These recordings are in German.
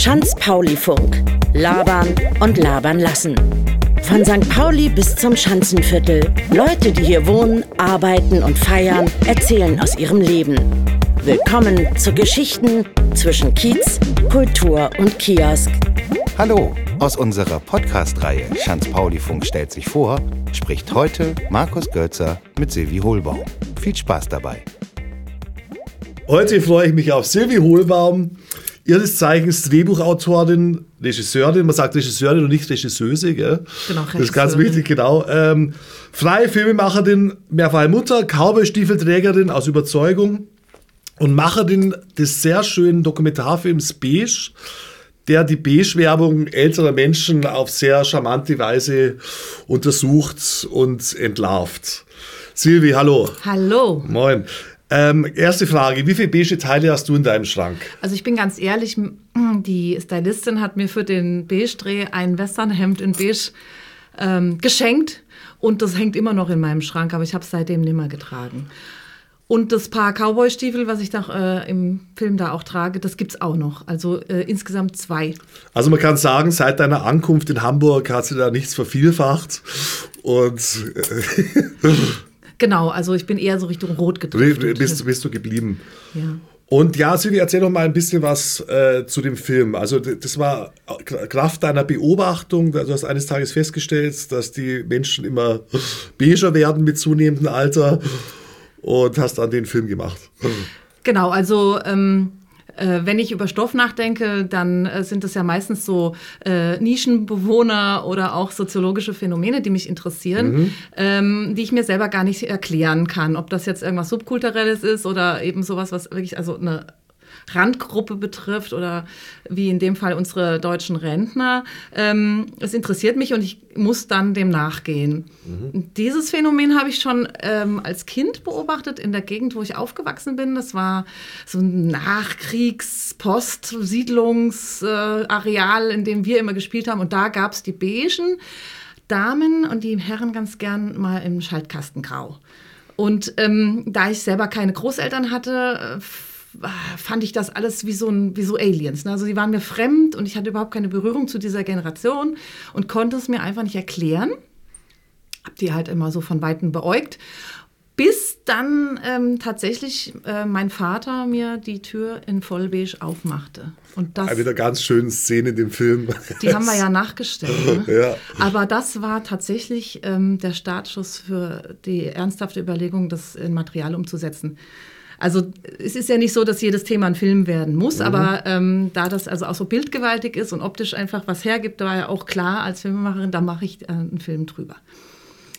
Schanz-Pauli-Funk. Labern und labern lassen. Von St. Pauli bis zum Schanzenviertel. Leute, die hier wohnen, arbeiten und feiern, erzählen aus ihrem Leben. Willkommen zu Geschichten zwischen Kiez, Kultur und Kiosk. Hallo, aus unserer Podcast-Reihe Schanz-Pauli-Funk stellt sich vor, spricht heute Markus Götzer mit Silvi Hohlbaum. Viel Spaß dabei. Heute freue ich mich auf Silvi Hohlbaum, ihres Zeichens Drehbuchautorin, Regisseurin, man sagt Regisseurin und nicht Regisseuse, gell? Genau, Das ist ganz wichtig, genau. Ähm, freie Filmemacherin, mehrfache Mutter, Cowboy-Stiefelträgerin aus Überzeugung und Macherin des sehr schönen Dokumentarfilms Beige, der die Beige-Werbung älterer Menschen auf sehr charmante Weise untersucht und entlarvt. Silvi, hallo. Hallo. Moin. Ähm, erste Frage, wie viele beige Teile hast du in deinem Schrank? Also ich bin ganz ehrlich, die Stylistin hat mir für den Beige-Dreh ein Westernhemd in Beige ähm, geschenkt und das hängt immer noch in meinem Schrank, aber ich habe es seitdem nicht mehr getragen. Und das Paar Cowboy-Stiefel, was ich da äh, im Film da auch trage, das gibt's auch noch. Also äh, insgesamt zwei. Also man kann sagen, seit deiner Ankunft in Hamburg hat sie da nichts vervielfacht und äh, Genau, also ich bin eher so Richtung Rot gedriftet. bist, bist du geblieben. ja. Und ja, Silvi, erzähl doch mal ein bisschen was äh, zu dem Film. Also das war Kraft deiner Beobachtung. Du hast eines Tages festgestellt, dass die Menschen immer beiger werden mit zunehmendem Alter und hast dann den Film gemacht. Genau, also ähm, äh, wenn ich über Stoff nachdenke, dann äh, sind es ja meistens so äh, Nischenbewohner oder auch soziologische Phänomene, die mich interessieren, ähm, die ich mir selber gar nicht erklären kann. Ob das jetzt irgendwas Subkulturelles ist oder eben sowas, was wirklich also eine Randgruppe betrifft oder wie in dem Fall unsere deutschen Rentner. Ähm, es interessiert mich und ich muss dann dem nachgehen. Dieses Phänomen habe ich schon ähm, als Kind beobachtet in der Gegend, wo ich aufgewachsen bin. Das war so ein Nachkriegs-Post-Siedlungsareal, in dem wir immer gespielt haben. Und da gab es die beigen Damen und die Herren ganz gern mal im Schaltkastengrau. Und ähm, da ich selber keine Großeltern hatte, äh, fand ich das alles wie so, ein, wie so Aliens. Ne? Also die waren mir fremd und ich hatte überhaupt keine Berührung zu dieser Generation und konnte es mir einfach nicht erklären. Hab die halt immer so von Weitem beäugt. Bis dann ähm, tatsächlich äh, mein Vater mir die Tür in Vollbeige aufmachte. Und das, Eine wieder ganz schöne Szene in dem Film. die haben wir ja nachgestellt. Ne? Ja. Aber das war tatsächlich ähm, der Startschuss für die ernsthafte Überlegung, das in Material umzusetzen. Also es ist ja nicht so, dass jedes Thema ein Film werden muss, Mhm. aber ähm, da das also auch so bildgewaltig ist und optisch einfach was hergibt, da war ja auch klar als Filmemacherin, da mache ich äh, einen Film drüber.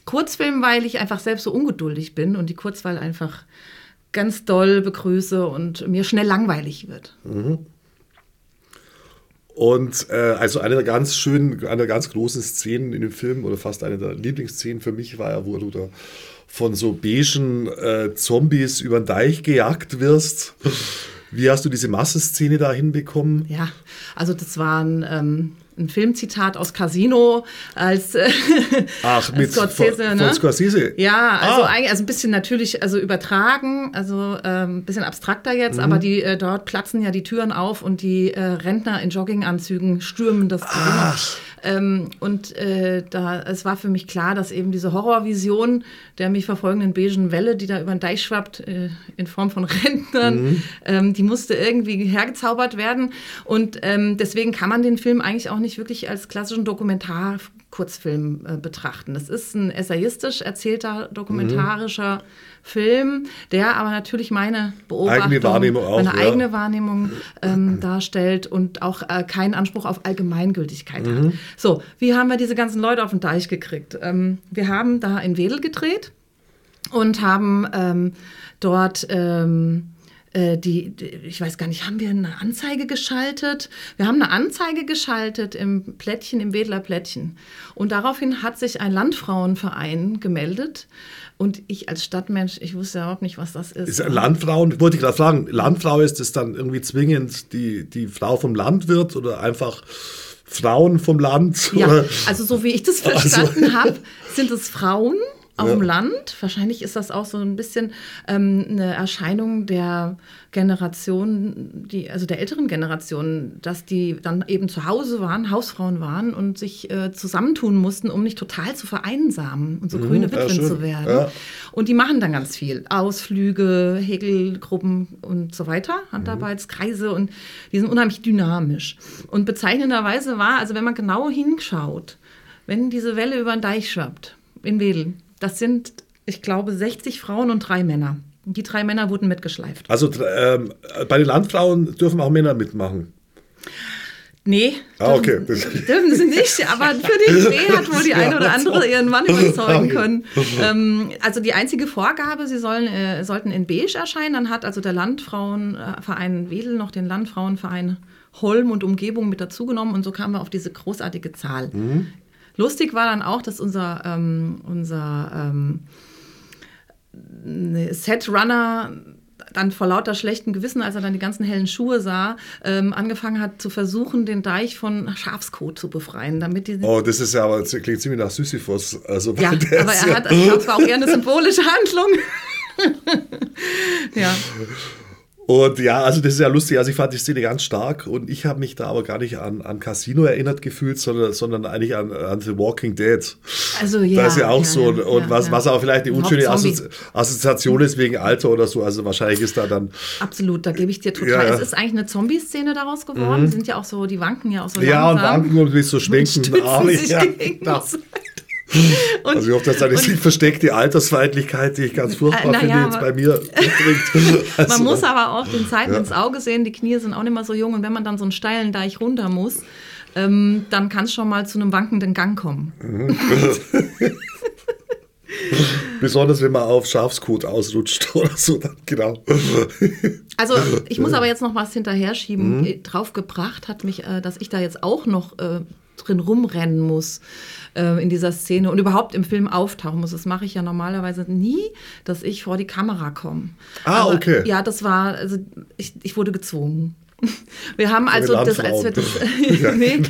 Kurzfilm, weil ich einfach selbst so ungeduldig bin und die Kurzwahl einfach ganz doll begrüße und mir schnell langweilig wird. Und äh, also eine der ganz schönen, eine der ganz großen Szenen in dem Film oder fast eine der Lieblingsszenen für mich war ja, wo du da von so beigen äh, Zombies über den Deich gejagt wirst. Wie hast du diese Massenszene da hinbekommen? Ja, also das war ein, ähm, ein Filmzitat aus Casino als, äh, Ach, als Scorsese, von, ne? von Scorsese. Ja, also Ah. also ein bisschen natürlich, also übertragen, also ähm, ein bisschen abstrakter jetzt, Mhm. aber die äh, dort platzen ja die Türen auf und die äh, Rentner in Jogginganzügen stürmen das Casino. Ähm, und äh, da es war für mich klar, dass eben diese Horrorvision der mich verfolgenden beigen Welle, die da über den Deich schwappt, äh, in Form von Rentnern, Mhm. ähm, die musste irgendwie hergezaubert werden. Und ähm, deswegen kann man den Film eigentlich auch nicht wirklich als klassischen Dokumentar-Kurzfilm äh, betrachten. Es ist ein essayistisch erzählter, dokumentarischer Film, der aber natürlich meine Beobachtung, Eigene Wahrnehmung auch, meine ja. eigene Wahrnehmung ähm, darstellt und auch äh, keinen Anspruch auf Allgemeingültigkeit Mhm. hat. So, wie haben wir diese ganzen Leute auf den Deich gekriegt? Ähm, wir haben da in Wedel gedreht und haben ähm, dort ähm, äh, die, die, ich weiß gar nicht, haben wir eine Anzeige geschaltet? Wir haben eine Anzeige geschaltet im Plättchen, im Wedler Plättchen. Und daraufhin hat sich ein Landfrauenverein gemeldet. Und ich als Stadtmensch, ich wusste überhaupt nicht, was das ist. Ist Landfrauen, wollte ich gerade fragen, Landfrau ist es dann irgendwie zwingend die, die Frau vom Landwirt oder einfach Frauen vom Land? Ja, Oder? also so wie ich das Also- verstanden habe, sind es Frauen auf dem Land. Wahrscheinlich ist das auch so ein bisschen ähm, eine Erscheinung der Generation, die, also der älteren Generation, dass die dann eben zu Hause waren, Hausfrauen waren und sich äh, zusammentun mussten, um nicht total zu vereinsamen und so Mhm, grüne ja, Witwen schön. zu werden. Ja. Und die machen dann ganz viel. Ausflüge, Häkelgruppen und so weiter, Mhm. Handarbeitskreise und die sind unheimlich dynamisch. Und bezeichnenderweise war, also wenn man genau hinschaut, wenn diese Welle über den Deich schwappt, in Wedel, das sind, ich glaube, 60 Frauen und drei Männer. Die drei Männer wurden mitgeschleift. Also ähm, bei den Landfrauen dürfen auch Männer mitmachen. Nee, Ah, okay. dürfen, dürfen sie nicht, aber für den Dreh hat wohl die eine oder andere ihren Mann überzeugen können. Ähm, also die einzige Vorgabe, sie sollen, äh, sollten in Beige erscheinen. Dann hat also der Landfrauenverein Wedel noch den Landfrauenverein Holm und Umgebung mit dazugenommen und so kamen wir auf diese großartige Zahl. Lustig war dann auch, dass unser, ähm, unser ähm, ne, Setrunner dann vor lauter schlechtem Gewissen, als er dann die ganzen hellen Schuhe sah, ähm, angefangen hat zu versuchen, den Deich von Schafskot zu befreien, damit die Oh, das ist ja aber das klingt ziemlich nach Sisyphos. Also, ja, aber er ja- hat, also es war auch eher eine symbolische Handlung. ja. Und ja, also das ist ja lustig. Also ich fand die Szene ganz stark und ich habe mich da aber gar nicht an, an Casino erinnert gefühlt, sondern, sondern eigentlich an, an The Walking Dead. Also ja. da ist ja auch so. ja, und ja, was, ja. was auch vielleicht eine unschöne. Assozi Assoziation ist wegen Alter oder so. Also wahrscheinlich ist da dann. Absolut, da gebe ich dir total. Es ist eigentlich eine Zombie-Szene daraus geworden. Die sind ja auch so, die wanken ja auch so Ja, und langsam. wanken und mit so schwenkenden stützen Armen. sich Ja, gegen Und, Also ich hoffe, dass da nicht die versteckte Altersfeindlichkeit, die ich ganz furchtbar Äh, finde, ja, jetzt bei mir mitbringt. Also, Man muss aber auch den Zeiten ins Auge sehen, die Knie sind auch nicht mehr so jung und wenn man dann so einen steilen Deich runter muss, ähm, dann kann es schon mal zu einem wankenden Gang kommen. Besonders wenn man auf Schafskot ausrutscht oder so, dann genau. Also ich muss aber jetzt noch was hinterher schieben. Äh, Draufgebracht hat mich, äh, dass ich da jetzt auch noch äh, drin rumrennen muss äh, in dieser Szene und überhaupt im Film auftauchen muss. Das mache ich ja normalerweise nie, dass ich vor die Kamera komme. Ah, Aber, okay. Ja, das war, also ich, ich wurde gezwungen. Wir haben also das, als wir das, nee,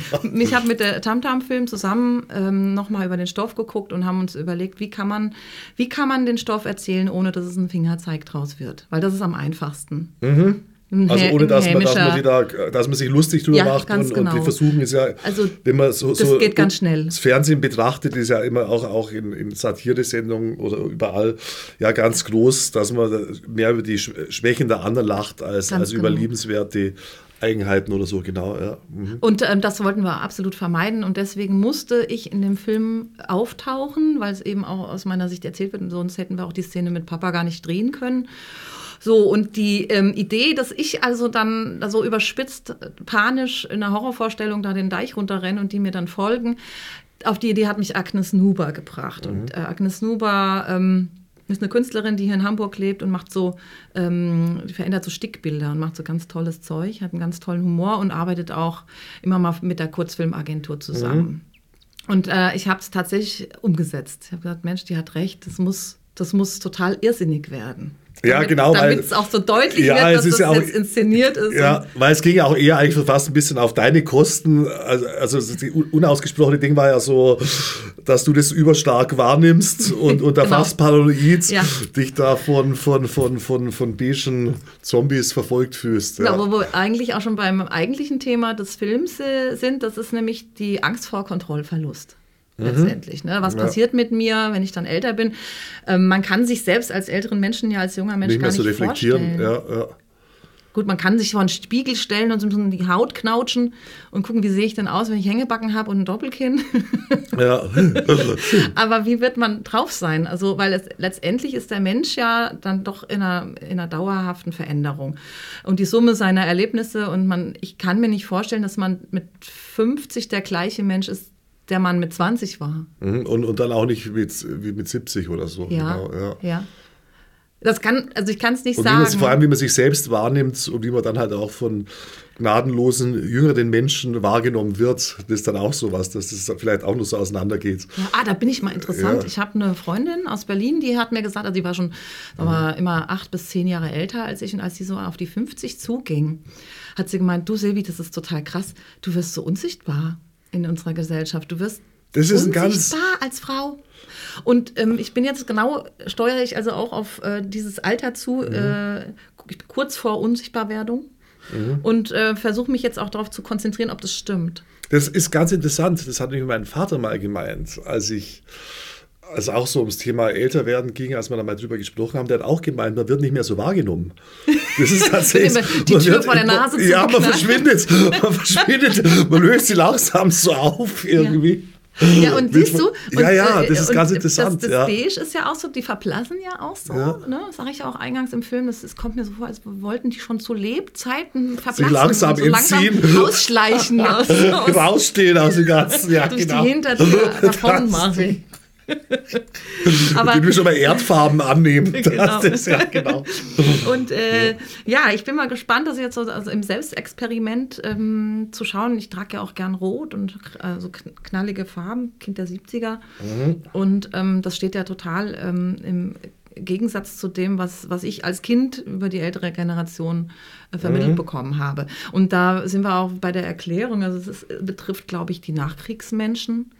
ich habe mit der Tamtam-Film zusammen ähm, nochmal über den Stoff geguckt und haben uns überlegt, wie kann man, wie kann man den Stoff erzählen, ohne dass es ein Fingerzeig draus wird, weil das ist am einfachsten. Ein Mhm. Also ohne dass man, dass, man da, dass man sich lustig drüber Ja, macht und, genau. und die versuchen es ja, Also, wenn man so, das so geht ganz schnell. das Fernsehen betrachtet, ist ja immer auch, auch in, in Satiresendungen oder überall ja ganz groß, dass man mehr über die Sch- Schwächen der anderen lacht, als, Ganz als über genau. liebenswerte Eigenheiten oder so, genau. Ja. Mhm. Und ähm, das wollten wir absolut vermeiden und deswegen musste ich in dem Film auftauchen, weil es eben auch aus meiner Sicht erzählt wird und sonst hätten wir auch die Szene mit Papa gar nicht drehen können. So, und die ähm, Idee, dass ich also dann da so überspitzt, äh, panisch in einer Horrorvorstellung da den Deich runterrenne und die mir dann folgen, auf die Idee hat mich Agnes Nuber gebracht. Und äh, Agnes Nuber ähm, ist eine Künstlerin, die hier in Hamburg lebt und macht so, ähm, verändert so Stickbilder und macht so ganz tolles Zeug, hat einen ganz tollen Humor und arbeitet auch immer mal mit der Kurzfilmagentur zusammen. Und äh, ich habe es tatsächlich umgesetzt. Ich habe gesagt, Mensch, die hat recht, das muss, das muss total irrsinnig werden. Ja, genau, weil- Damit es auch so deutlich Ja, wird, es dass ist das ja auch- jetzt inszeniert ist. Ja, weil es ging ja auch eher eigentlich so fast ein bisschen auf deine Kosten. Also, also das unausgesprochene Ding war ja so, dass du das überstark wahrnimmst und, und da Genau. fast paranoid Ja. dich da von, von, von, von, von beigen Zombies verfolgt fühlst. Ja. Ja. Wo wir eigentlich auch schon beim eigentlichen Thema des Films äh, sind, das ist nämlich die Angst vor Kontrollverlust. Mhm. Letztendlich. Ne? Was passiert mit mir, wenn ich dann älter bin? Ähm, man kann sich selbst als älteren Menschen ja als junger Mensch Nicht mehr gar so nicht reflektieren. vorstellen. Ja, ja. Gut, man kann sich vor einen Spiegel stellen und so in die Haut knautschen und gucken, wie sehe ich denn aus, wenn ich Hängebacken habe und ein Doppelkinn. Ja. Aber wie wird man drauf sein? Also, weil es, letztendlich ist der Mensch ja dann doch in einer, in einer dauerhaften Veränderung. Und die Summe seiner Erlebnisse und man, ich kann mir nicht vorstellen, dass man mit 50 der gleiche Mensch ist, der man mit 20 war. Mhm. und, und dann auch nicht mit, wie mit 70 oder so. Ja. Genau, ja. ja. Das kann, also ich kann es nicht Und sagen. vor allem, wie man sich selbst wahrnimmt und wie man dann halt auch von gnadenlosen, jüngeren Menschen wahrgenommen wird, das ist dann auch sowas, dass das vielleicht auch nur so auseinandergeht. Ja, ah, da bin ich mal interessant. Ja. Ich habe eine Freundin aus Berlin, die hat mir gesagt, also die war schon wir, mal, immer acht bis zehn Jahre älter als ich und als sie so auf die 50 zuging, hat sie gemeint, du Silvi, das ist total krass, du wirst so unsichtbar in unserer Gesellschaft. Du wirst Das ist ein ganz. Unsichtbar als Frau. Und ähm, ich bin jetzt genau, steuere ich also auch auf äh, dieses Alter zu, äh, kurz vor Unsichtbarwerdung. Und äh, versuche mich jetzt auch darauf zu konzentrieren, ob das stimmt. Das ist ganz interessant. Das hat nämlich mein Vater mal gemeint, als ich, als auch so ums Thema Älterwerden ging, als wir da mal drüber gesprochen haben, der hat auch gemeint, man wird nicht mehr so wahrgenommen. Das ist tatsächlich. Die man Tür wird- vor der Nase Ja, man verschwindet. Man verschwindet. Man löst sie langsam so auf irgendwie. Ja, und Wird siehst man- du? Ja, und, ja, äh, das ist und ganz interessant. Das, das ja. Beige ist ja auch so, die verblassen ja auch so, Ja. ne? Das sage ich ja auch eingangs im Film. Das, das kommt mir so vor, als wollten die schon zu Lebzeiten verblassen. langsam und so entziehen. langsam ausschleichen. aus, aus, Rausstehen aus dem Ganzen. Ja, durch genau. die Hintertür davon machen. Aber Den wir schon Erdfarben annehmen. Genau. Ist ja genau. Und äh, ja, ich bin mal gespannt, das jetzt so also im Selbstexperiment ähm, zu schauen. Ich trage ja auch gern rot und äh, so kn- knallige Farben, Kind der 70er. Und ähm, das steht ja total ähm, im Gegensatz zu dem, was, was ich als Kind über die ältere Generation äh, vermittelt bekommen habe. Und da sind wir auch bei der Erklärung. Also es ist, betrifft, glaube ich, die Nachkriegsmenschen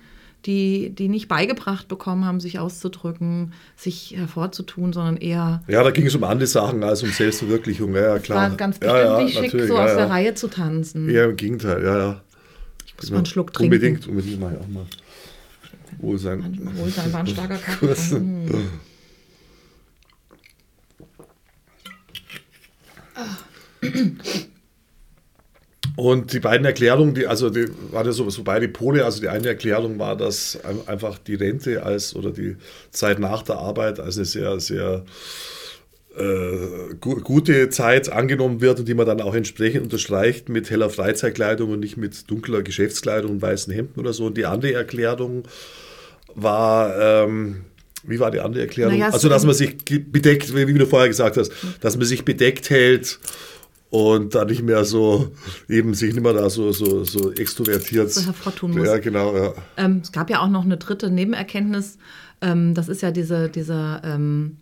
die, die nicht beigebracht bekommen haben, sich auszudrücken, sich hervorzutun, sondern eher Ja, da ging es um andere Sachen als um Selbstverwirklichung. Ja, ja klar. war ganz ja, bestimmt ja, nicht schick, so ja, aus ja. der Reihe zu tanzen. Ja, im Gegenteil, ja, ja. Ich muss mal einen Schluck trinken. Unbedingt, unbedingt mal auch mal. Wohl sein. Manchmal wohl sein, war ein starker Kaffee. Mm. Und die beiden Erklärungen, die, also die waren ja so, so beide Pole. Also die eine Erklärung war, dass ein- einfach die Rente als oder die Zeit nach der Arbeit als eine sehr, sehr äh, gu gute Zeit angenommen wird und die man dann auch entsprechend unterstreicht mit heller Freizeitkleidung und nicht mit dunkler Geschäftskleidung und weißen Hemden oder so. Und die andere Erklärung war, ähm, wie war die andere Erklärung? Naja, also, dass man sich bedeckt, wie wie du vorher gesagt hast, dass man sich bedeckt hält und dann nicht mehr so, eben sich nicht mehr da so, so, so extrovertiert. So hervortun muss. Ja, genau, ja. Ähm, es gab ja auch noch eine dritte Nebenerkenntnis. Ähm, das ist ja diese, dieser, ähm, äh,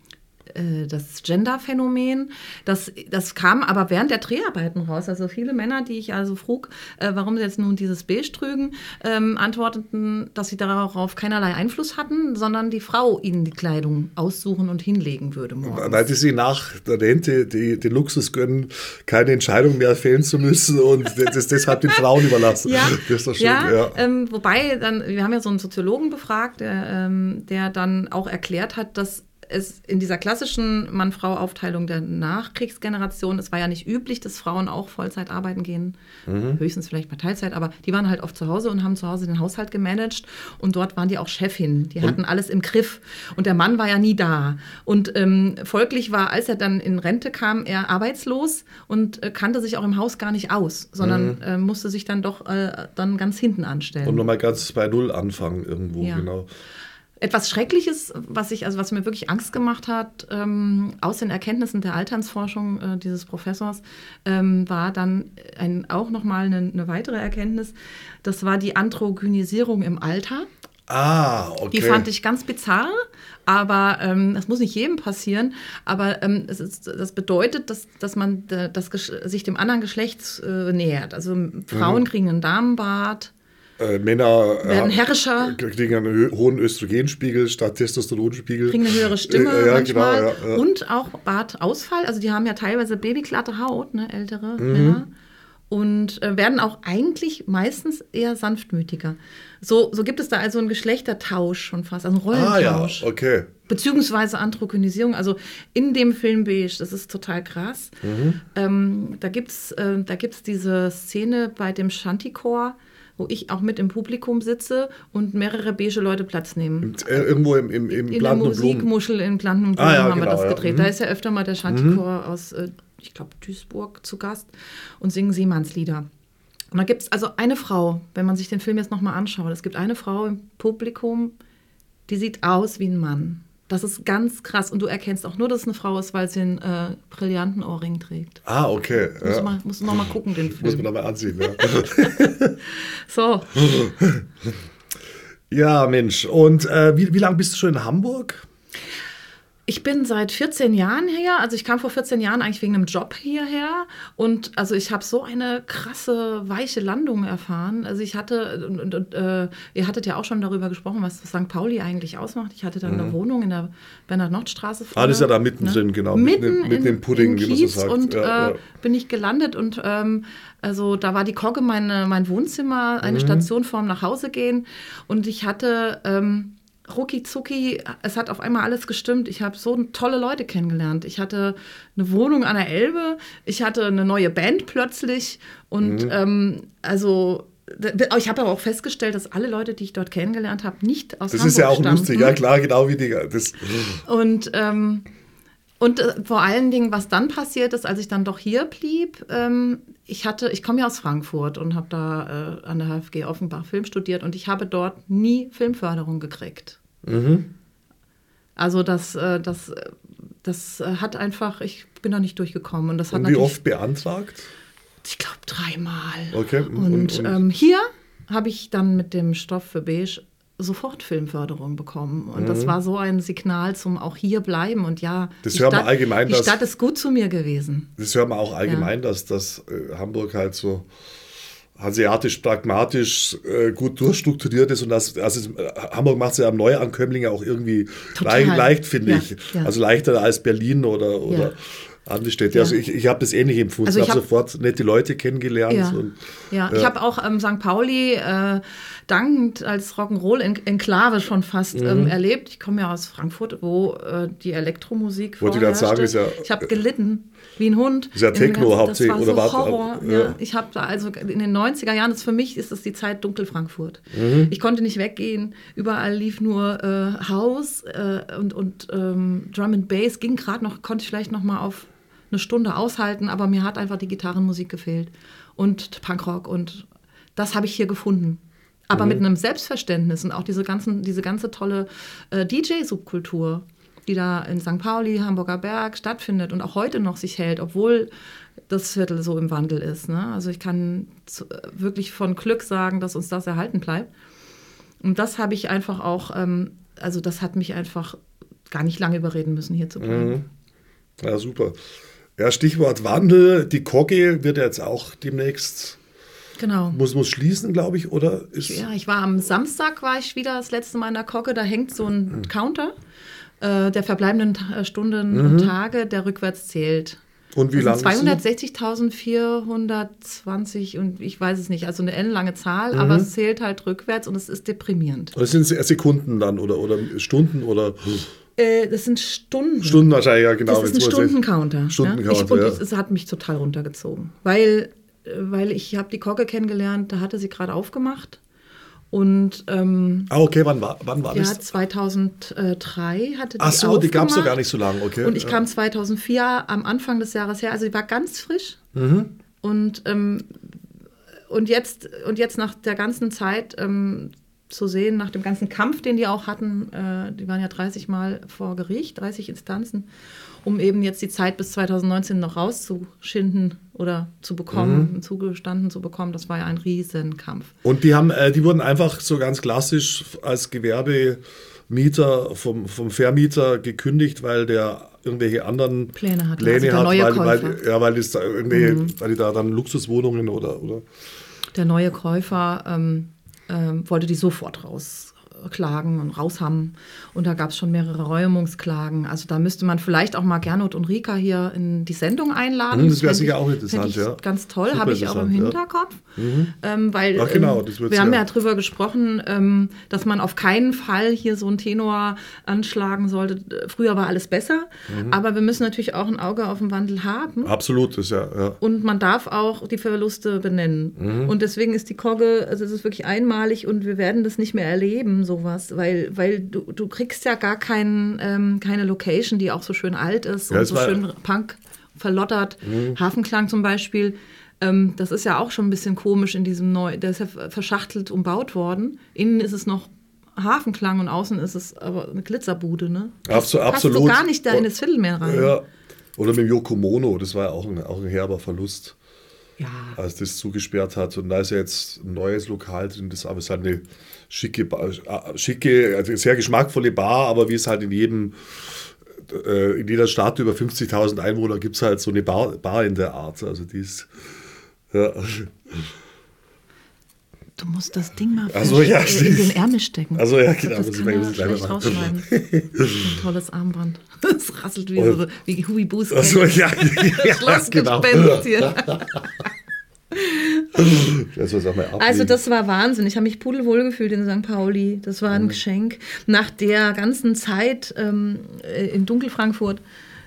das Gender-Phänomen. Das, das kam aber während der Dreharbeiten raus. Also viele Männer, die ich also frug, äh, warum sie jetzt nun dieses Beige trügen, ähm, antworteten, dass sie darauf keinerlei Einfluss hatten, sondern die Frau ihnen die Kleidung aussuchen und hinlegen würde morgens. Weil die sich nach der Rente die, den Luxus gönnen, keine Entscheidung mehr fällen zu müssen und das deshalb den Frauen überlassen. Ja, das ist doch schön. ja, Ja, Ähm, wobei dann, wir haben ja so einen Soziologen befragt, der, ähm, der dann auch erklärt hat, dass es in dieser klassischen Mann-Frau-Aufteilung der Nachkriegsgeneration, es war ja nicht üblich, dass Frauen auch Vollzeit arbeiten gehen, Mhm. höchstens vielleicht mal Teilzeit, aber die waren halt oft zu Hause und haben zu Hause den Haushalt gemanagt und dort waren die auch Chefin, die hatten alles im Griff und der Mann war ja nie da und ähm, folglich war, als er dann in Rente kam, er arbeitslos und äh, kannte sich auch im Haus gar nicht aus, sondern äh, musste sich dann doch äh, dann ganz hinten anstellen. Mhm. Und nochmal ganz bei Null anfangen irgendwo, Ja. genau. Etwas Schreckliches, was ich, also was mir wirklich Angst gemacht hat, ähm, aus den Erkenntnissen der Alternsforschung äh, dieses Professors, ähm, war dann ein, auch nochmal eine, eine weitere Erkenntnis. Das war die Androgynisierung im Alter. Ah, okay. Die fand ich ganz bizarr, aber ähm, das muss nicht jedem passieren. Aber ähm, ist, das bedeutet, dass, dass man äh, das, sich dem anderen Geschlecht äh, nähert. Also Frauen kriegen einen Damenbart, äh, Männer äh, werden herrischer. kriegen einen hohen Östrogenspiegel statt Testosteronspiegel. kriegen eine höhere Stimme Äh, ja, manchmal genau, ja, und auch Bartausfall. Also die haben ja teilweise babyglatte Haut, ne, ältere Mhm. Männer. Und äh, werden auch eigentlich meistens eher sanftmütiger. So, so gibt es da also einen Geschlechtertausch schon fast, also einen Ah ja, Rollentausch. okay. Beziehungsweise Androgynisierung, also in dem Film Beige, das ist total krass. Mhm. Ähm, da gibt es äh, da gibt's diese Szene bei dem Shantychor, wo ich auch mit im Publikum sitze und mehrere beige Leute Platz nehmen. Äh, irgendwo im, im, im In der Planten Blumen. Musikmuschel in Planten und Blumen Ah, ja, haben wir genau, das ja. gedreht. Mhm. Da ist ja öfter mal der Shantychor aus, äh, ich glaube, Duisburg zu Gast und singen Seemannslieder. Und da gibt es also eine Frau, wenn man sich den Film jetzt nochmal anschaut, es gibt eine Frau im Publikum, die sieht aus wie ein Mann. Das ist ganz krass. Und du erkennst auch nur, dass es eine Frau ist, weil sie einen äh, brillanten Ohrring trägt. Ah, okay. Ja. mal, musst du noch mal gucken, den Muss man Film. nochmal ansehen, ja. So, ja, Mensch. Und äh, wie, wie lange bist du schon in Hamburg? Ich bin seit 14 Jahren hier, also ich kam vor 14 Jahren eigentlich wegen einem Job hierher und also ich habe so eine krasse, weiche Landung erfahren. Also ich hatte, und, und, und äh, ihr hattet ja auch schon darüber gesprochen, was St. Pauli eigentlich ausmacht. Ich hatte dann eine Wohnung in der Bernhard-Nord-Straße. Ah, das ist ja da mittendrin, genau. Mitten, Mitten, mitten in, im Pudding, in wie man so sagt. Und Ja, äh, ja. bin ich gelandet und ähm, also da war die Kogge meine, mein Wohnzimmer, eine Mhm. Station vorm Nachhausegehen und ich hatte ähm, rucki zucki, es hat auf einmal alles gestimmt. Ich habe so tolle Leute kennengelernt. Ich hatte eine Wohnung an der Elbe, ich hatte eine neue Band plötzlich und Mhm. ähm, also ich habe aber auch festgestellt, dass alle Leute, die ich dort kennengelernt habe, nicht aus Das Hamburg ist ja auch stammten. lustig, ja klar, genau wie die. Das, Und, ähm, und äh, vor allen Dingen, was dann passiert ist, als ich dann doch hier blieb, ähm, ich hatte, ich komme ja aus Frankfurt und habe da äh, an der HFG Offenbach Film studiert und ich habe dort nie Filmförderung gekriegt. Also das, äh, das, äh, das äh, hat einfach, ich bin da nicht durchgekommen. Und das hat und wie oft beantragt? ich glaube, dreimal. Okay, Und, und- und- Ähm, hier habe ich dann mit dem Stoff für Beige sofort Filmförderung bekommen. Und das war so ein Signal zum auch hier bleiben. Und ja, Mhm. Das die, Stadt, allgemein, die dass- Stadt ist gut zu mir gewesen. Das hört man auch allgemein, dass, dass äh, Hamburg halt so hanseatisch, pragmatisch äh, gut durchstrukturiert ist und das, also Hamburg macht es ja am Neuankömmlinge auch irgendwie Total. leicht, leicht finde Ja, ich. ja. Also leichter als Berlin oder, oder Ja. andere Städte. Ja. Also ich, ich habe das ähnlich empfunden. Also ich habe hab- sofort nette Leute kennengelernt. Ja, Und, ich habe auch ähm, St. Pauli äh, dankend als Rock'n'Roll-Enklave schon fast Mhm. ähm, erlebt. Ich komme ja aus Frankfurt, wo äh, die Elektromusik Wollte ich sagen, ist ja- Ich habe gelitten wie ein Hund. Ist ja Techno hauptsächlich, oder so war- Horror. ja. Ja. Ich habe da also in den 90er Jahren, das für mich ist das die Zeit Dunkel Frankfurt. Mhm. Ich konnte nicht weggehen. Überall lief nur äh, House äh, und, und ähm, Drum and Bass. Ging gerade noch, konnte ich vielleicht noch mal auf eine Stunde aushalten, aber mir hat einfach die Gitarrenmusik gefehlt und Punkrock und das habe ich hier gefunden. Aber mit einem Selbstverständnis und auch diese, ganzen, diese ganze tolle äh, DJ-Subkultur, die da in St. Pauli, Hamburger Berg stattfindet und auch heute noch sich hält, obwohl das Viertel so im Wandel ist. Ne? Also ich kann zu, äh, wirklich von Glück sagen, dass uns das erhalten bleibt. Und das habe ich einfach auch, ähm, also das hat mich einfach gar nicht lange überreden müssen, hier zu bleiben. ja, super. Ja, Stichwort Wandel. Die Kogge wird ja jetzt auch demnächst, Genau. muss, muss schließen, glaube ich, oder? Ist, Ja, ich war am Samstag, war ich wieder das letzte Mal in der Kocke. Da hängt so ein Counter äh, der verbleibenden Ta- Stunden und Tage, der rückwärts zählt. Und wie das lange? sind 260.420 und ich weiß es nicht, also eine ellenlange Zahl, aber es zählt halt rückwärts und es ist deprimierend. Das sind Sekunden dann oder, oder Stunden oder Äh, das sind Stunden. Stunden wahrscheinlich, ja genau. Das ist ein Stundencounter. Stundencounter, ja? Ich, und ja. es, es hat mich total runtergezogen, weil, äh, weil ich habe die Kocke kennengelernt, da hatte sie gerade aufgemacht und ähm, Ah, okay, wann war, wann war ja, das? 2003 hatte die Ach so, die gab es doch aufgemacht. gar nicht so lange, okay. Und ich ja. kam 2004 am Anfang des Jahres her, also die war ganz frisch. Mhm. Und, ähm, und, jetzt, und jetzt nach der ganzen Zeit ähm, zu sehen, nach dem ganzen Kampf, den die auch hatten, äh, die waren ja 30 Mal vor Gericht, 30 Instanzen, um eben jetzt die Zeit bis 2019 noch rauszuschinden oder zu bekommen, Mhm. zugestanden zu bekommen, das war ja ein Riesenkampf. Und die haben, äh, die wurden einfach so ganz klassisch als Gewerbemieter vom, vom Vermieter gekündigt, weil der irgendwelche anderen Pläne hatte, Pläne also hat, neue weil, weil. Mhm. ja, weil, das da irgendwelche, weil die da dann Luxuswohnungen oder, oder Der neue Käufer ähm, ähm, wollte die sofort rausklagen und raushaben. Und da gab es schon mehrere Räumungsklagen. Also da müsste man vielleicht auch mal Gernot und Rika hier in die Sendung einladen. Hm, das wär Fänd sicher ich- auch interessant, ja. Ganz toll, habe ich auch im interessant, ja. Hinterkopf. Ähm, weil Ach genau, ähm, das wird's wir haben ja. ja drüber gesprochen, ähm, dass man auf keinen Fall hier so einen Tenor anschlagen sollte. Früher war alles besser, Mhm. aber wir müssen natürlich auch ein Auge auf den Wandel haben. absolut, das ist ja, ja. Und man darf auch die Verluste benennen. Mhm. Und deswegen ist die Kogge, also es ist wirklich einmalig und wir werden das nicht mehr erleben, sowas, weil, weil du, du kriegst ja gar kein, ähm, keine Location, die auch so schön alt ist Ja, und so schön Punk verlottert. Mhm. Hafenklang zum Beispiel. Ähm, das ist ja auch schon ein bisschen komisch in diesem neu, der ist ja verschachtelt umbaut worden. Innen ist es noch Hafenklang und außen ist es aber eine Glitzerbude, ne? Abso- Passt so absolut. gar nicht da in das Viertelmeer rein. ja. Oder mit dem Yoko Mono, das war ja auch ein, auch ein herber Verlust, ja. als das zugesperrt hat. Und da ist ja jetzt ein neues Lokal drin, das aber ist halt eine schicke, äh, schicke, also sehr geschmackvolle Bar, aber wie es halt in jedem äh, in jeder Stadt über 50.000 Einwohner gibt es halt so eine Bar, Bar in der Art. Also die ist. Ja. Du musst das Ding mal Ach so, ja, in den Ärmel stecken. Also ja, genau. Das kann mal schlecht rausschneiden. Ein tolles Armband. Das rasselt wie, so, wie Huey Boos. Ach so, ja, ja, Schlossgespenst hier. Das. Also das war Wahnsinn. Ich habe mich pudelwohl gefühlt in St. Pauli. Das war ein Geschenk. Nach der ganzen Zeit ähm, äh, in Dunkelfrankfurt,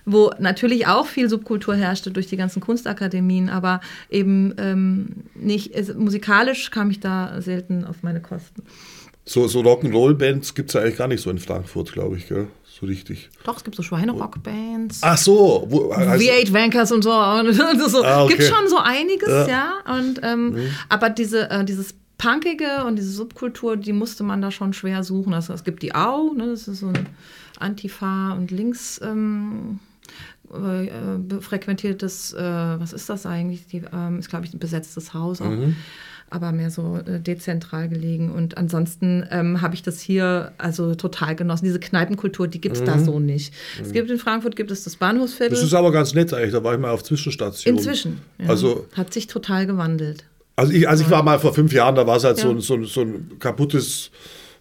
wo natürlich auch viel Subkultur herrschte durch die ganzen Kunstakademien, aber eben ähm, nicht, es, musikalisch kam ich da selten auf meine Kosten. So, so Rock'n'Roll-Bands gibt es ja eigentlich gar nicht so in Frankfurt, glaube ich, gell? So richtig. Doch, es gibt so Schweinerock-Bands. Ach so. Wo, also, V8 Wankers und so. Und so. Ah, okay. Gibt schon so einiges, Ja. Mhm. ja. Und, ähm, Aber diese, äh, dieses Punkige und diese Subkultur, die musste man da schon schwer suchen. Also, es gibt die Au, ne, das ist so ein Antifa- und links ähm, äh, frequentiertes, äh, was ist das eigentlich? Die, ähm, ist, glaube ich, ein besetztes Haus auch. Mhm. Aber mehr so äh, dezentral gelegen. Und ansonsten ähm, habe ich das hier also total genossen. Diese Kneipenkultur, die gibt es da so nicht. Es gibt in Frankfurt gibt es das Bahnhofsviertel. Mhm. das ist aber ganz nett eigentlich. Da war ich mal auf Zwischenstation. Inzwischen. Ja. Also, hat sich total gewandelt. also, ich, also ich war mal vor fünf Jahren, da war es halt so, Ja. ein, so, ein, so ein kaputtes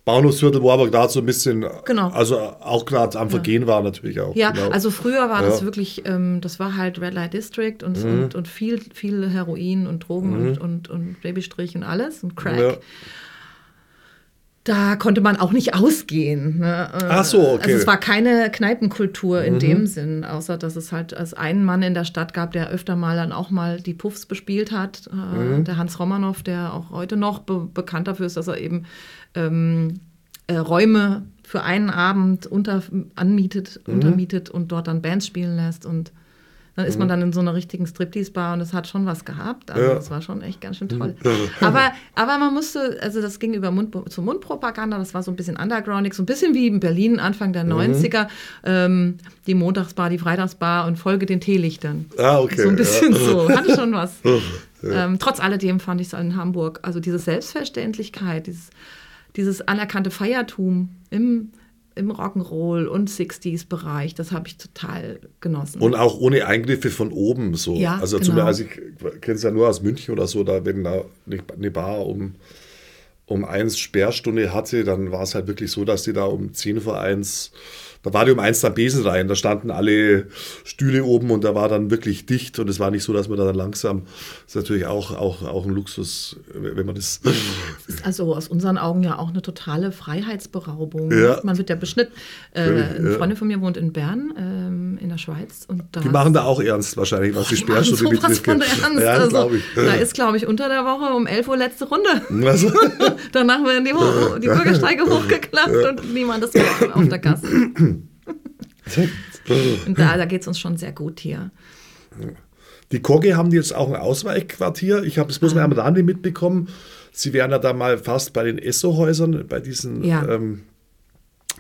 Bahnhofsviertel, wo aber gerade so ein bisschen, Genau. also auch gerade am Vergehen war natürlich auch. Ja, genau. also früher war das Ja. Mhm. wirklich, ähm, das war halt Red Light District und, und, und viel, viel Heroin und Drogen und, und, und Babystrich und alles und Crack. Ja. Da konnte man auch nicht ausgehen. Ne? Äh, Ach so, okay. Mhm. Also es war keine Kneipenkultur in dem Sinn, außer dass es halt als einen Mann in der Stadt gab, der öfter mal dann auch mal die Puffs bespielt hat. Äh, Mhm. Der Hans Romanow, der auch heute noch be bekannt dafür ist, dass er eben ähm, äh, Räume für einen Abend unter, anmietet, Mhm. untermietet und dort dann Bands spielen lässt und dann Mhm. ist man dann in so einer richtigen Striptease-Bar und es hat schon was gehabt. Also Ja. das war schon echt ganz schön toll. aber, aber man musste, also das ging über Mund zur Mundpropaganda, das war so ein bisschen undergroundig, so ein bisschen wie in Berlin Anfang Mhm. der 90er, ähm, die Montagsbar, die Freitagsbar und Folge den Teelichtern. Ah, okay, So ein bisschen ja. so, hatte schon was. ähm, trotz alledem fand ich es in Hamburg, also diese Selbstverständlichkeit, dieses, dieses anerkannte Feiertum im, im Rock'n'Roll und 60s-Bereich, das habe ich total genossen. Und auch ohne Eingriffe von oben so. Ja, also genau. zum, also ich kenne es ja nur aus München oder so, da wenn da eine- Bar um, um eins Sperrstunde hatte, dann war es halt wirklich so, dass die da um 10 vor eins, da war die um eins dann Besen rein, da standen alle Stühle oben und da war dann wirklich dicht und es war nicht so, dass man da dann langsam, das ist natürlich auch, auch, auch ein Luxus, wenn man das, ist also aus unseren Augen ja auch eine totale Freiheitsberaubung. Ja. Man wird ja beschnitten. Äh, eine ja. Freundin von mir wohnt in Bern, ähm, in der Schweiz. Und da die machen da auch ernst wahrscheinlich, was die Die Sperrstunde betrifft. ernst. Ja, also, glaube ich. Da ist, glaube ich, unter der Woche um 11 Uhr letzte Runde. Also, Danach werden die, die Bürgersteige hochgeklappt und niemand ist mehr auf der Gasse. Und da, da geht es uns schon sehr gut hier. Die Kogge haben jetzt auch ein Ausweichquartier. Ich habe das bloß mal am Rande mitbekommen. Sie wären ja da mal fast bei den Esso-Häusern, bei diesen Ja. ähm,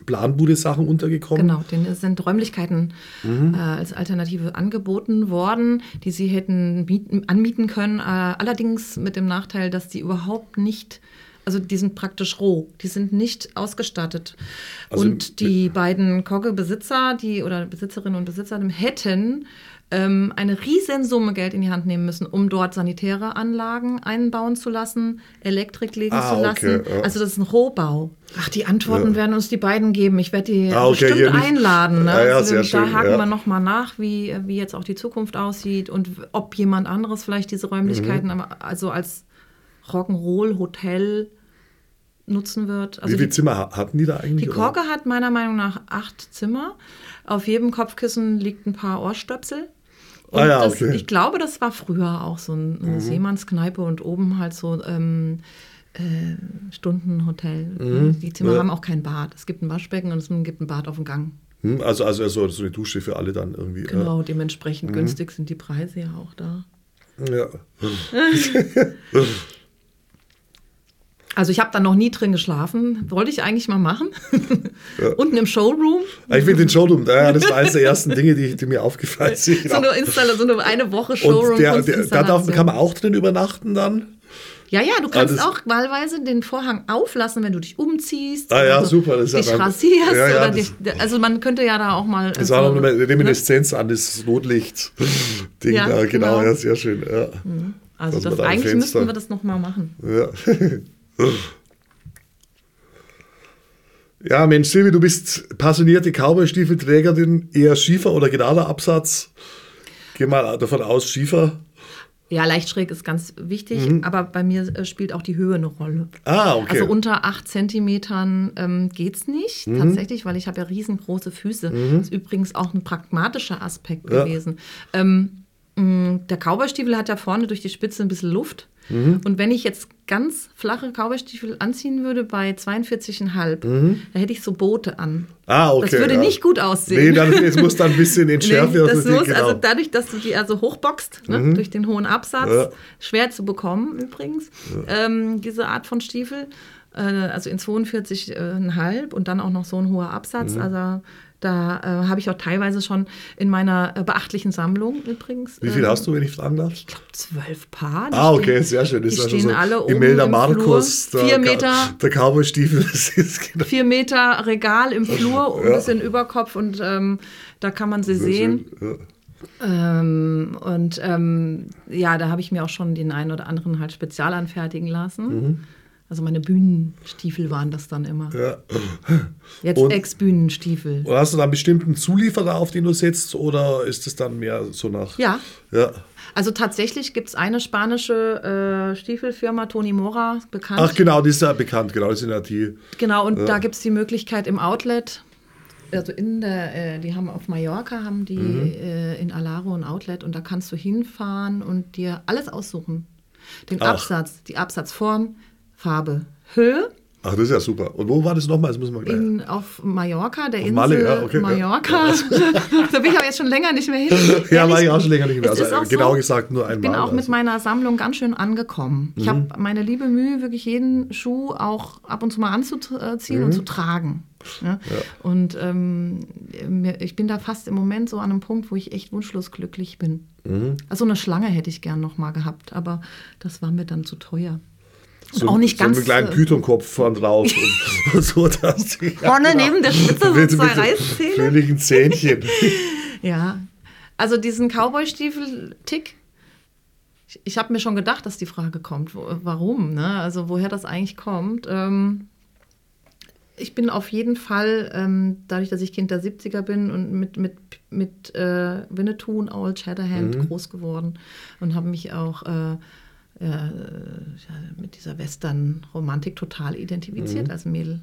Planbude-Sachen untergekommen. Genau, denen sind Räumlichkeiten äh, als Alternative angeboten worden, die sie hätten mieten, anmieten können. Äh, allerdings mit dem Nachteil, dass die überhaupt nicht, also die sind praktisch roh, die sind nicht ausgestattet. Also und die beiden Kogge-Besitzer, die oder Besitzerinnen und Besitzer hätten ähm, eine Riesensumme Geld in die Hand nehmen müssen, um dort sanitäre Anlagen einbauen zu lassen, Elektrik legen Ah, zu lassen. okay, ja. Also das ist ein Rohbau. Ach, die Antworten werden uns die beiden geben. Ich werde die Ah, okay, bestimmt einladen. Ne? Ja, ja, Also, sehr da schön, haken ja. wir noch mal nach, wie, wie jetzt auch die Zukunft aussieht und ob jemand anderes vielleicht diese Räumlichkeiten Mhm. aber also als Rock'n'Roll-Hotel nutzen wird. Also Wie viele die, Zimmer ha- hatten die da eigentlich? die oder? Korke hat meiner Meinung nach acht Zimmer. Auf jedem Kopfkissen liegt ein paar Ohrstöpsel. Und Ah ja, okay. Mhm. ich glaube, das war früher auch so ein- eine Seemannskneipe und oben halt so ähm, äh, Stundenhotel. Die Zimmer Mhm. Ja. haben auch kein Bad. Es gibt ein Waschbecken und es gibt ein Bad auf dem Gang. Hm, also, also so, so eine Dusche für alle dann irgendwie. Genau, dementsprechend Mhm. günstig sind die Preise ja auch da. Ja. Also ich habe da noch nie drin geschlafen. Wollte ich eigentlich mal machen. Unten im Showroom. Ah, Ich finde den Showroom, ja, das war eines der ersten Dinge, die, die mir aufgefallen sind. So eine, Install so eine, eine Woche Showroom. Und der, der, da darf, kann man auch drin übernachten dann? Ja, ja, du kannst das- auch wahlweise den Vorhang auflassen, wenn du dich umziehst. Ah, ja, oder super, das ja dich dann- rasierst. Ja, ja, dich, also man könnte ja da auch mal. Das war noch eine ne? Reminiszenz an das Notlicht-Ding Ja, da, genau, genau. ja, sehr schön. Ja. Also dass man das, eigentlich Fenster- müssten wir das nochmal machen. Ja. ja, Mensch, Silvi, du bist passionierte Cowboy-Stiefelträgerin, eher Schiefer oder gerader Absatz. Geh mal davon aus, Schiefer. Ja, leicht schräg ist ganz wichtig, aber bei mir äh, spielt auch die Höhe eine Rolle. Ah, Mhm. okay. Also unter 8 Zentimetern ähm, geht es nicht, Mhm. tatsächlich, weil ich habe ja riesengroße Füße. Das ist übrigens auch ein pragmatischer Aspekt Ja. gewesen. Ähm, der Cowboystiefel hat ja vorne durch die Spitze ein bisschen Luft. Mhm. Und wenn ich jetzt ganz flache Cowboystiefel anziehen würde bei 42,5, da hätte ich so Boote an. ah, Mhm. okay. das würde ja. nicht gut aussehen. Nee, dann, es muss dann ein bisschen Nee, entschärfen. das muss, genau. also dadurch, dass du die also hochboxt, ne, durch den hohen Absatz, Ja. schwer zu bekommen übrigens, ähm, diese Art von Stiefel, äh, also in 42,5 und dann auch noch so ein hoher Mhm. Absatz, also da äh, habe ich auch teilweise schon in meiner äh, beachtlichen Sammlung übrigens. Wie viel äh, hast du, wenn ich fragen darf? Zwölf Paar. Die Ah, okay, sehr schön. Das die also stehen so alle oben Imelda im Markus, Flur. Vier der, Meter, der Cowboy-Stiefel. Genau. vier Meter Regal im Flur, ein Ja. bisschen Überkopf und ähm, da kann man sie Sehr sehen. schön, Ja. Ähm, und ähm, ja, da habe ich mir auch schon den einen oder anderen halt spezial anfertigen lassen. Mhm. Also meine Bühnenstiefel waren das dann immer. Ja. Jetzt Ex-Bühnenstiefel. Und hast du da einen bestimmten Zulieferer, auf den du setzt, oder ist es dann mehr so nach? Ja, Ja. also tatsächlich gibt es eine spanische äh, Stiefelfirma, Toni Mora, bekannt. Ach genau, die ist ja bekannt, genau, sind ja die. Genau, und da gibt es die Möglichkeit im Outlet, also in der, äh, die haben auf Mallorca, haben die Mhm. äh, in Alaro ein Outlet und da kannst du hinfahren und dir alles aussuchen. Den Ach. Absatz, die Absatzform, Farbe, Höhe. Ach, das ist ja super. Und wo war das nochmal? Das müssen wir gleich. In, auf Mallorca, der Auf Insel Malle, ja, okay, ja. Mallorca. da bin ich aber jetzt schon länger nicht mehr hin. ja, war ich auch schon länger nicht mehr. Also genau so, gesagt nur einmal. Ich bin auch mit also. meiner Sammlung ganz schön angekommen. Ich habe meine liebe Mühe, wirklich jeden Schuh auch ab und zu mal anzuziehen und zu tragen. Ja? Und ähm, ich bin da fast im Moment so an einem Punkt, wo ich echt wunschlos glücklich bin. Also eine Schlange hätte ich gern noch mal gehabt, aber das war mir dann zu teuer. So, auch nicht so ganz. einen kleinen äh, Python-Kopf vorn drauf und, und so, dass die. Vorne neben der Spitze so Mit- zwei so Reißzähne. Fröhlichen Zähnchen. Ja, also diesen Cowboy-Stiefel-Tick. Ich, ich habe mir schon gedacht, dass die Frage kommt, wo, warum, ne? Also woher das eigentlich kommt. Ähm, ich bin auf jeden Fall, ähm, dadurch, dass ich Kind der 70er bin und mit, mit, mit äh, Winnetou und Old Shatterhand Mhm. groß geworden und habe mich auch äh, äh, ja, mit dieser Western-Romantik total identifiziert als Mädel.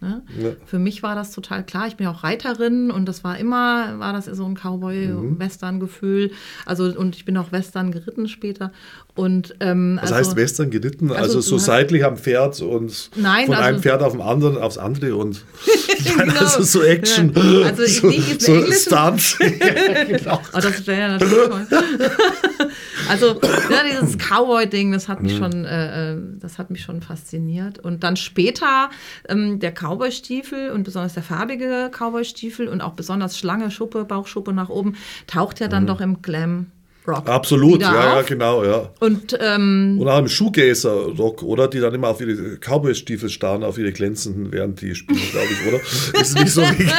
Ne? Mhm. Ja. Für mich war das total klar. Ich bin auch Reiterin und das war immer, war das so ein Cowboy-Western-Gefühl. Also und ich bin auch Western geritten später. Und ähm, Was also, heißt Western geritten? Also, Also so seitlich am Pferd und Nein, von also- einem Pferd auf dem anderen aufs andere und Genau. also so Action. Ja. Also ich so, so Stunts. ja, genau. Oh, das wäre ja natürlich toll. also ja, dieses Cowboy-Ding, das hat mich schon, äh, äh, das hat mich schon fasziniert. Und dann später ähm, der Cowboy-Stiefel und besonders der farbige Cowboy-Stiefel und auch besonders Schlange, Schuppe, Bauchschuppe nach oben taucht ja dann doch im Glam Rock. Absolut, ja, ja, genau, ja. Und ähm, Oder auch im Shoegazer-Rock, oder? Die dann immer auf ihre Cowboy-Stiefel starren, auf ihre glänzenden, während die spielen, glaube ich, oder? Ist nicht so wie.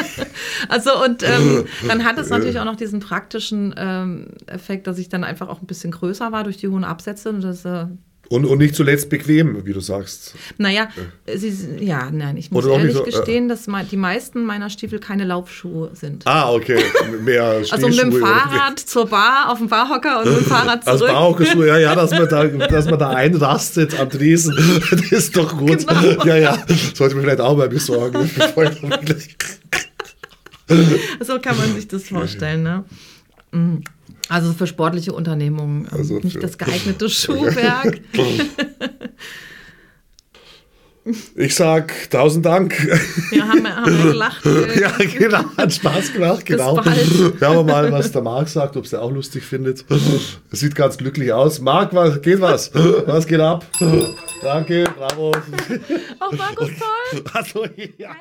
Also und ähm, dann hat es natürlich auch noch diesen praktischen ähm, Effekt, dass ich dann einfach auch ein bisschen größer war durch die hohen Absätze. Und das, äh, Und, und nicht zuletzt bequem, wie du sagst. naja, sie, ja, nein, ich muss ehrlich so, äh, gestehen, dass mei- die meisten meiner Stiefel keine Laufschuhe sind. Ah, okay. Mehr also mit dem Fahrrad zur Bar, auf dem Fahrhocker und mit dem Fahrrad Als zurück. Bauchschuhe, ja, ja, dass man da, dass man da einrastet am Dresen, das ist doch gut. Genau. Ja, ja, sollte mir vielleicht auch mal besorgen. So kann man sich das vorstellen, ne? Also für sportliche Unternehmungen ähm, Also nicht das geeignete Schuhwerk. Ich sag tausend Dank. Wir haben, haben wir gelacht. äh, Ja, genau, hat Spaß gemacht, genau. Hören wir mal, was der Marc sagt, ob es der auch lustig findet. Er sieht ganz glücklich aus. Marc, was geht was? Was geht ab? Danke, bravo. Auch Markus toll. Also, ja.